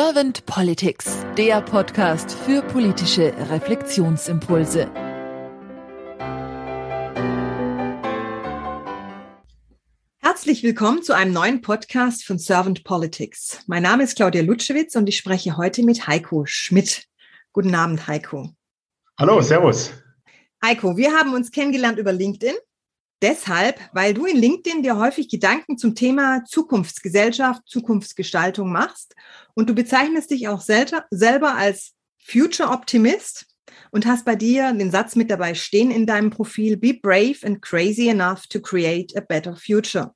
Servant Politics, der Podcast für politische Reflexionsimpulse. Herzlich willkommen zu einem neuen Podcast von Servant Politics. Mein Name ist Claudia Lutschewitz und ich spreche heute mit Heiko Schmidt. Guten Abend, Heiko. Hallo, Servus. Heiko, wir haben uns kennengelernt über LinkedIn. Deshalb, weil du in LinkedIn dir häufig Gedanken zum Thema Zukunftsgesellschaft, Zukunftsgestaltung machst und du bezeichnest dich auch selber als Future Optimist und hast bei dir den Satz mit dabei stehen in deinem Profil, Be brave and crazy enough to create a better future.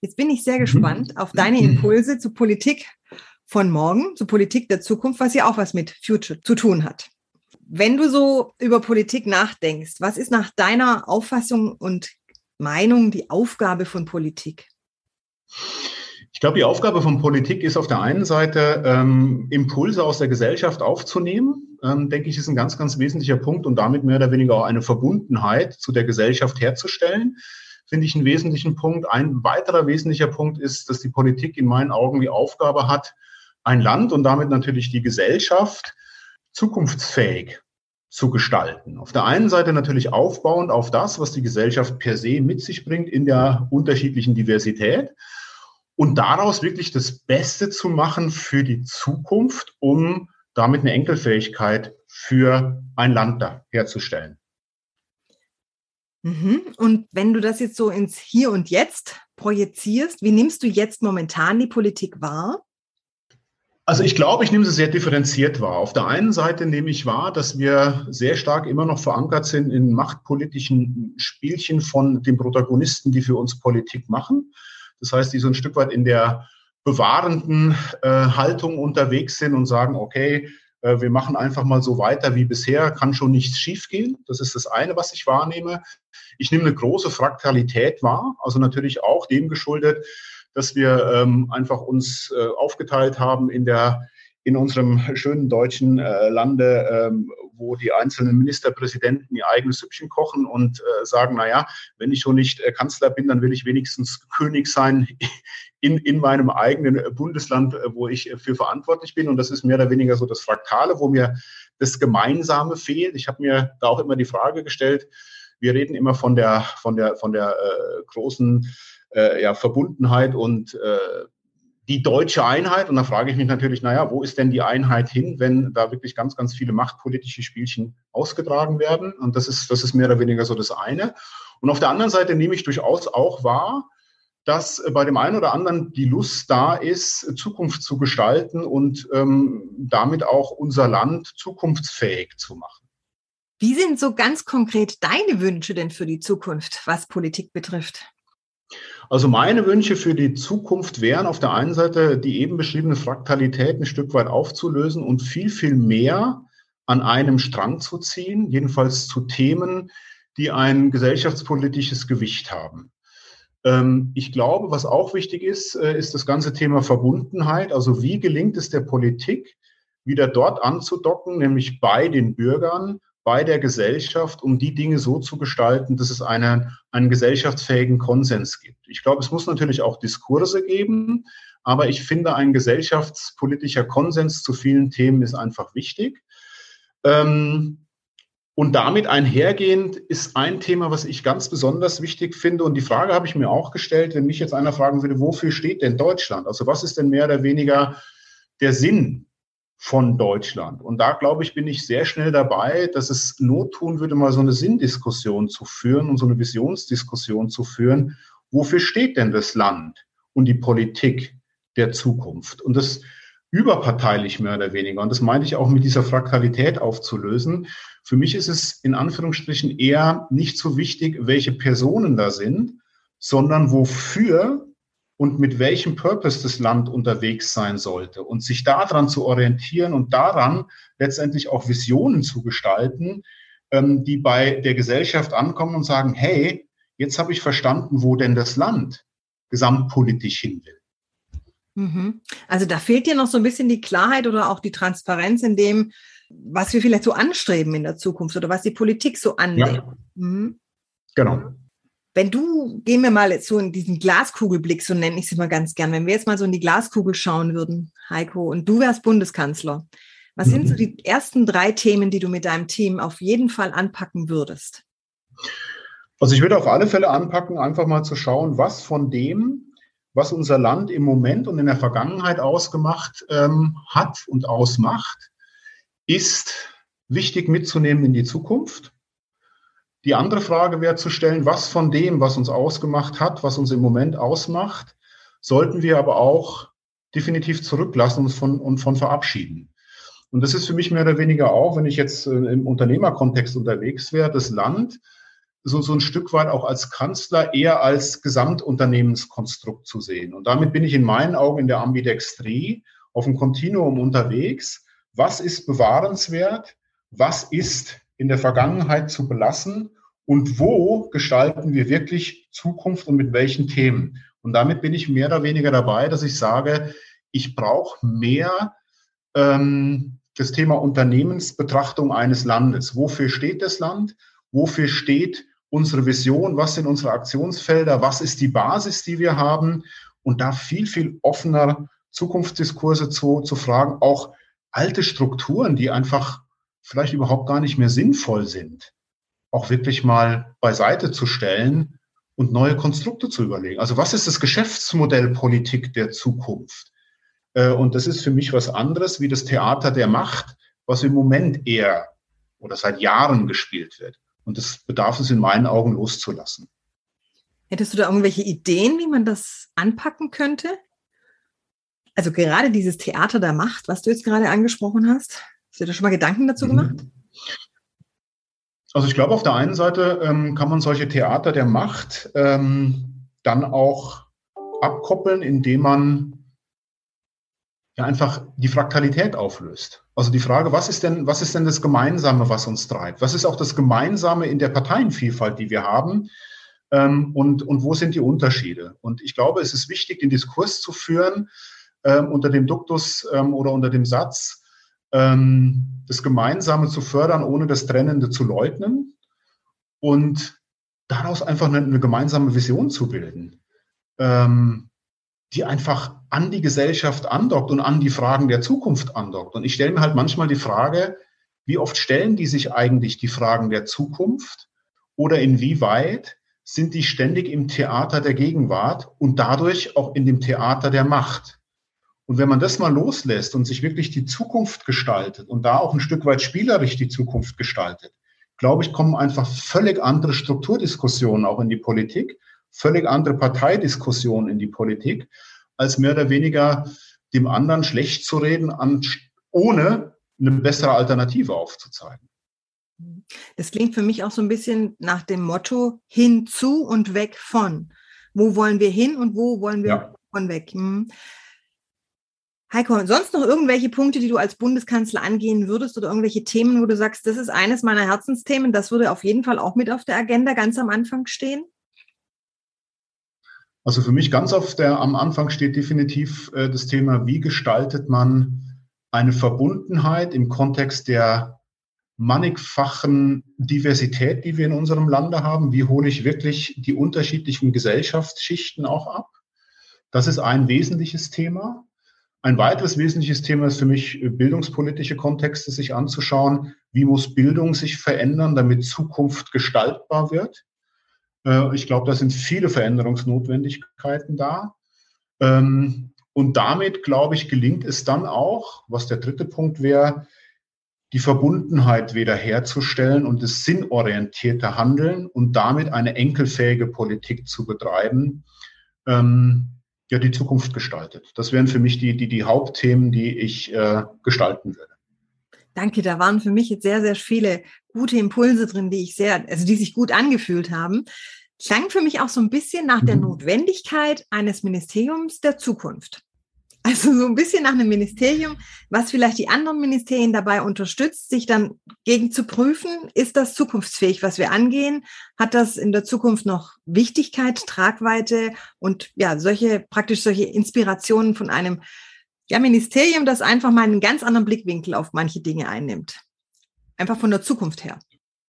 Jetzt bin ich sehr mhm. gespannt auf deine Impulse zu Politik von morgen, zu Politik der Zukunft, was ja auch was mit Future zu tun hat. Wenn du so über Politik nachdenkst, was ist nach deiner Auffassung und Meinung die Aufgabe von Politik? Ich glaube, die Aufgabe von Politik ist auf der einen Seite, ähm, Impulse aus der Gesellschaft aufzunehmen, ähm, denke ich, ist ein ganz, ganz wesentlicher Punkt und damit mehr oder weniger auch eine Verbundenheit zu der Gesellschaft herzustellen, finde ich einen wesentlichen Punkt. Ein weiterer wesentlicher Punkt ist, dass die Politik in meinen Augen die Aufgabe hat, ein Land und damit natürlich die Gesellschaft zukunftsfähig zu gestalten. Auf der einen Seite natürlich aufbauend auf das, was die Gesellschaft per se mit sich bringt in der unterschiedlichen Diversität und daraus wirklich das Beste zu machen für die Zukunft, um damit eine Enkelfähigkeit für ein Land da herzustellen. Mhm. Und wenn du das jetzt so ins Hier und Jetzt projizierst, wie nimmst du jetzt momentan die Politik wahr? Also ich glaube, ich nehme sie sehr differenziert wahr. Auf der einen Seite nehme ich wahr, dass wir sehr stark immer noch verankert sind in machtpolitischen Spielchen von den Protagonisten, die für uns Politik machen. Das heißt, die so ein Stück weit in der bewahrenden äh, Haltung unterwegs sind und sagen, okay, äh, wir machen einfach mal so weiter wie bisher, kann schon nichts schiefgehen. Das ist das eine, was ich wahrnehme. Ich nehme eine große Fraktalität wahr, also natürlich auch dem geschuldet, dass wir ähm, einfach uns äh, aufgeteilt haben in der in unserem schönen deutschen äh, Lande, ähm, wo die einzelnen Ministerpräsidenten ihr eigenes Süppchen kochen und äh, sagen, na ja, wenn ich schon nicht äh, Kanzler bin, dann will ich wenigstens König sein in, in meinem eigenen Bundesland, äh, wo ich für verantwortlich bin. Und das ist mehr oder weniger so das Fraktale, wo mir das Gemeinsame fehlt. Ich habe mir da auch immer die Frage gestellt, wir reden immer von der, von der, von der äh, großen äh, ja, Verbundenheit und äh, die deutsche Einheit. Und da frage ich mich natürlich, naja, wo ist denn die Einheit hin, wenn da wirklich ganz, ganz viele machtpolitische Spielchen ausgetragen werden? Und das ist, das ist mehr oder weniger so das eine. Und auf der anderen Seite nehme ich durchaus auch wahr, dass bei dem einen oder anderen die Lust da ist, Zukunft zu gestalten und ähm, damit auch unser Land zukunftsfähig zu machen. Wie sind so ganz konkret deine Wünsche denn für die Zukunft, was Politik betrifft? Also meine Wünsche für die Zukunft wären auf der einen Seite die eben beschriebene Fraktalität ein Stück weit aufzulösen und viel, viel mehr an einem Strang zu ziehen, jedenfalls zu Themen, die ein gesellschaftspolitisches Gewicht haben. Ähm, ich glaube, was auch wichtig ist, äh, ist das ganze Thema Verbundenheit. Also wie gelingt es der Politik, wieder dort anzudocken, nämlich bei den Bürgern bei der Gesellschaft, um die Dinge so zu gestalten, dass es eine, einen gesellschaftsfähigen Konsens gibt. Ich glaube, es muss natürlich auch Diskurse geben, aber ich finde, ein gesellschaftspolitischer Konsens zu vielen Themen ist einfach wichtig. Ähm, und damit einhergehend ist ein Thema, was ich ganz besonders wichtig finde. Und die Frage habe ich mir auch gestellt, wenn mich jetzt einer fragen würde, wofür steht denn Deutschland? Also was ist denn mehr oder weniger der Sinn von Deutschland. Und da, glaube ich, bin ich sehr schnell dabei, dass es Not tun würde, mal so eine Sinndiskussion zu führen und so eine Visionsdiskussion zu führen. Wofür steht denn das Land und die Politik der Zukunft? Und das überparteilich mehr oder weniger. Und das meine ich auch mit dieser Fraktalität aufzulösen. Für mich ist es in Anführungsstrichen eher nicht so wichtig, welche Personen da sind, sondern wofür und mit welchem Purpose das Land unterwegs sein sollte und sich daran zu orientieren und daran letztendlich auch Visionen zu gestalten, ähm, die bei der Gesellschaft ankommen und sagen, hey, jetzt habe ich verstanden, wo denn das Land gesamtpolitisch hin will. Mhm. Also da fehlt dir noch so ein bisschen die Klarheit oder auch die Transparenz in dem, was wir vielleicht so anstreben in der Zukunft oder was die Politik so annimmt. Ja. Mhm. Genau. Wenn du, gehen wir mal jetzt so in diesen Glaskugelblick, so nenne ich es immer ganz gern, wenn wir jetzt mal so in die Glaskugel schauen würden, Heiko, und du wärst Bundeskanzler, was mhm. sind so mhm. die ersten drei Themen, die du mit deinem Team auf jeden Fall anpacken würdest? Also ich würde auf alle Fälle anpacken, einfach mal zu schauen, was von dem, was unser Land im Moment und in der Vergangenheit ausgemacht ähm, hat und ausmacht, ist wichtig mitzunehmen in die Zukunft. Die andere Frage wäre zu stellen, was von dem, was uns ausgemacht hat, was uns im Moment ausmacht, sollten wir aber auch definitiv zurücklassen und von, und von verabschieden. Und das ist für mich mehr oder weniger auch, wenn ich jetzt äh, im Unternehmerkontext unterwegs wäre, das Land so, so ein Stück weit auch als Kanzler eher als Gesamtunternehmenskonstrukt zu sehen. Und damit bin ich in meinen Augen in der Ambidextrie auf dem Kontinuum unterwegs. Was ist bewahrenswert? Was ist in der Vergangenheit zu belassen? Und wo gestalten wir wirklich Zukunft und mit welchen Themen? Und damit bin ich mehr oder weniger dabei, dass ich sage, ich brauche mehr ähm, das Thema Unternehmensbetrachtung eines Landes. Wofür steht das Land? Wofür steht unsere Vision? Was sind unsere Aktionsfelder? Was ist die Basis, die wir haben? Und da viel, viel offener Zukunftsdiskurse zu, zu fragen, auch alte Strukturen, die einfach vielleicht überhaupt gar nicht mehr sinnvoll sind, auch wirklich mal beiseite zu stellen und neue Konstrukte zu überlegen. Also was ist das Geschäftsmodell Politik der Zukunft? Äh, und das ist für mich was anderes wie das Theater der Macht, was im Moment eher oder seit Jahren gespielt wird. Und das bedarf es in meinen Augen loszulassen. Hättest du da irgendwelche Ideen, wie man das anpacken könnte? Also gerade dieses Theater der Macht, was du jetzt gerade angesprochen hast, hast du dir schon mal Gedanken dazu mhm. gemacht? Also ich glaube, auf der einen Seite ähm, kann man solche Theater der Macht ähm, dann auch abkoppeln, indem man ja einfach die Fraktalität auflöst. Also die Frage, was ist denn, was ist denn das Gemeinsame, was uns treibt? Was ist auch das Gemeinsame in der Parteienvielfalt, die wir haben? Ähm, und, und wo sind die Unterschiede? Und ich glaube, es ist wichtig, den Diskurs zu führen ähm, unter dem Duktus ähm, oder unter dem Satz, ähm, das Gemeinsame zu fördern, ohne das Trennende zu leugnen und daraus einfach eine, eine gemeinsame Vision zu bilden. Ähm, die einfach an die Gesellschaft andockt und an die Fragen der Zukunft andockt. Und ich stelle mir halt manchmal die Frage, wie oft stellen die sich eigentlich die Fragen der Zukunft oder inwieweit sind die ständig im Theater der Gegenwart und dadurch auch in dem Theater der Macht. Und wenn man das mal loslässt und sich wirklich die Zukunft gestaltet und da auch ein Stück weit spielerisch die Zukunft gestaltet, glaube ich, kommen einfach völlig andere Strukturdiskussionen auch in die Politik völlig andere Parteidiskussion in die Politik, als mehr oder weniger dem anderen schlecht zu reden, an, ohne eine bessere Alternative aufzuzeigen. Das klingt für mich auch so ein bisschen nach dem Motto hinzu und weg von. Wo wollen wir hin und wo wollen wir ja. von weg? Hm. Heiko, sonst noch irgendwelche Punkte, die du als Bundeskanzler angehen würdest oder irgendwelche Themen, wo du sagst, das ist eines meiner Herzensthemen, das würde auf jeden Fall auch mit auf der Agenda ganz am Anfang stehen? Also für mich ganz auf der, am Anfang steht definitiv äh, das Thema, wie gestaltet man eine Verbundenheit im Kontext der mannigfachen Diversität, die wir in unserem Lande haben. Wie hole ich wirklich die unterschiedlichen Gesellschaftsschichten auch ab? Das ist ein wesentliches Thema. Ein weiteres wesentliches Thema ist für mich äh, bildungspolitische Kontexte sich anzuschauen. Wie muss Bildung sich verändern, damit Zukunft gestaltbar wird? Äh, ich glaube, da sind viele Veränderungsnotwendigkeiten da. Ähm, und damit, glaube ich, gelingt es dann auch, was der dritte Punkt wäre, die Verbundenheit wiederherzustellen und das sinnorientierte Handeln und damit eine enkelfähige Politik zu betreiben, ähm, ja, die Zukunft gestaltet. Das wären für mich die, die, die Hauptthemen, die ich äh, gestalten würde. Danke, da waren für mich jetzt sehr, sehr viele gute Impulse drin, die ich sehr, also die sich gut angefühlt haben. Klang für mich auch so ein bisschen nach der mhm. Notwendigkeit eines Ministeriums der Zukunft. Also so ein bisschen nach einem Ministerium, was vielleicht die anderen Ministerien dabei unterstützt, sich dann gegen zu prüfen, ist das zukunftsfähig, was wir angehen? Hat das in der Zukunft noch Wichtigkeit, Tragweite und ja, solche, praktisch solche Inspirationen von einem ja, Ministerium, das einfach mal einen ganz anderen Blickwinkel auf manche Dinge einnimmt. Einfach von der Zukunft her.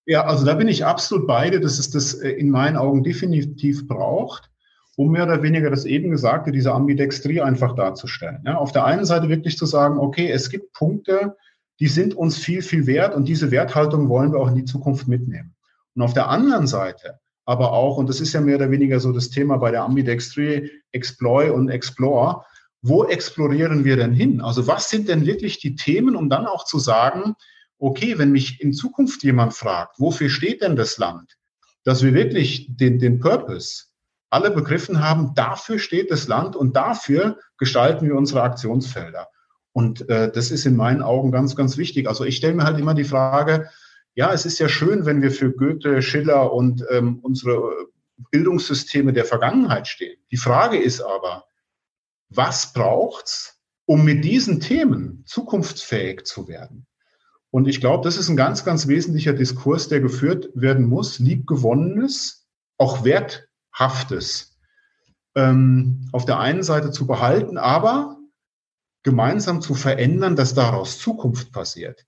Ja, also da bin ich absolut beide, dass es das äh, in meinen Augen definitiv braucht, um mehr oder weniger das eben Gesagte, diese Ambidextrie einfach darzustellen. Ja, auf der einen Seite wirklich zu sagen, okay, es gibt Punkte, die sind uns viel, viel wert und diese Werthaltung wollen wir auch in die Zukunft mitnehmen. Und auf der anderen Seite aber auch, und das ist ja mehr oder weniger so das Thema bei der Ambidextrie, Exploit und Explore, wo explorieren wir denn hin? Also was sind denn wirklich die Themen, um dann auch zu sagen, okay, wenn mich in Zukunft jemand fragt, wofür steht denn das Land, dass wir wirklich den, den Purpose alle begriffen haben, dafür steht das Land und dafür gestalten wir unsere Aktionsfelder. Und äh, das ist in meinen Augen ganz, ganz wichtig. Also ich stelle mir halt immer die Frage, ja, es ist ja schön, wenn wir für Goethe, Schiller und ähm, unsere Bildungssysteme der Vergangenheit stehen. Die Frage ist aber, was braucht's, um mit diesen Themen zukunftsfähig zu werden? Und ich glaube, das ist ein ganz, ganz wesentlicher Diskurs, der geführt werden muss. Liebgewonnenes, auch Werthaftes ähm, auf der einen Seite zu behalten, aber gemeinsam zu verändern, dass daraus Zukunft passiert.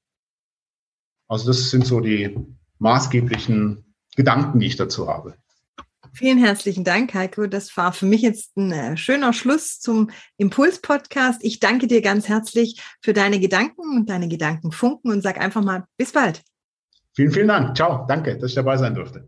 Also das sind so die maßgeblichen Gedanken, die ich dazu habe. Vielen herzlichen Dank, Heiko. Das war für mich jetzt ein äh, schöner Schluss zum Impuls-Podcast. Ich danke dir ganz herzlich für deine Gedanken und deine Gedankenfunken und sag einfach mal bis bald. Vielen, vielen Dank. Ciao. Danke, dass ich dabei sein durfte.